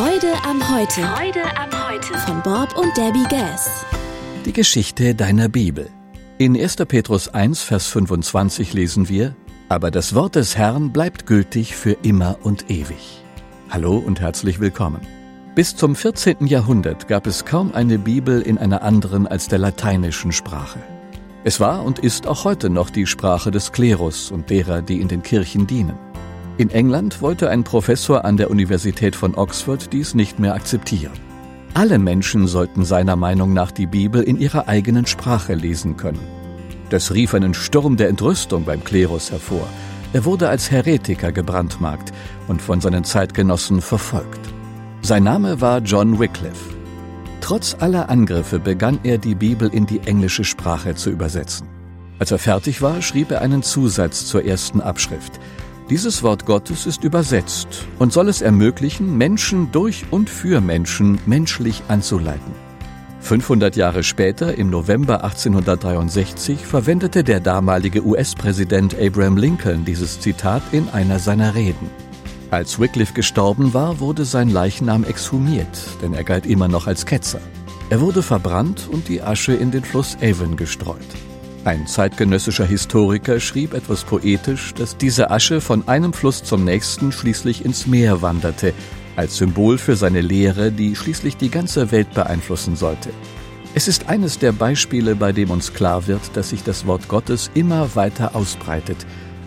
Freude am Heute. Freude am Heute. Von Bob und Debbie Gass. Die Geschichte deiner Bibel. In 1. Petrus 1, Vers 25 lesen wir, Aber das Wort des Herrn bleibt gültig für immer und ewig. Hallo und herzlich willkommen. Bis zum 14. Jahrhundert gab es kaum eine Bibel in einer anderen als der lateinischen Sprache. Es war und ist auch heute noch die Sprache des Klerus und derer, die in den Kirchen dienen. In England wollte ein Professor an der Universität von Oxford dies nicht mehr akzeptieren. Alle Menschen sollten seiner Meinung nach die Bibel in ihrer eigenen Sprache lesen können. Das rief einen Sturm der Entrüstung beim Klerus hervor. Er wurde als Heretiker gebrandmarkt und von seinen Zeitgenossen verfolgt. Sein Name war John Wycliffe. Trotz aller Angriffe begann er, die Bibel in die englische Sprache zu übersetzen. Als er fertig war, schrieb er einen Zusatz zur ersten Abschrift. Dieses Wort Gottes ist übersetzt und soll es ermöglichen, Menschen durch und für Menschen menschlich anzuleiten. 500 Jahre später, im November 1863, verwendete der damalige US-Präsident Abraham Lincoln dieses Zitat in einer seiner Reden. Als Wycliffe gestorben war, wurde sein Leichnam exhumiert, denn er galt immer noch als Ketzer. Er wurde verbrannt und die Asche in den Fluss Avon gestreut. Ein zeitgenössischer Historiker schrieb etwas poetisch, dass diese Asche von einem Fluss zum nächsten schließlich ins Meer wanderte, als Symbol für seine Lehre, die schließlich die ganze Welt beeinflussen sollte. Es ist eines der Beispiele, bei dem uns klar wird, dass sich das Wort Gottes immer weiter ausbreitet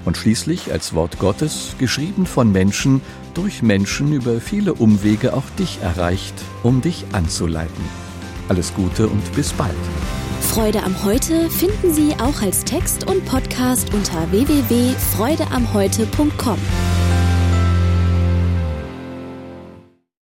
und schließlich als Wort Gottes, geschrieben von Menschen, durch Menschen über viele Umwege auch dich erreicht, um dich anzuleiten. Alles Gute und bis bald. Freude am Heute finden Sie auch als Text und Podcast unter www.freudeamheute.com.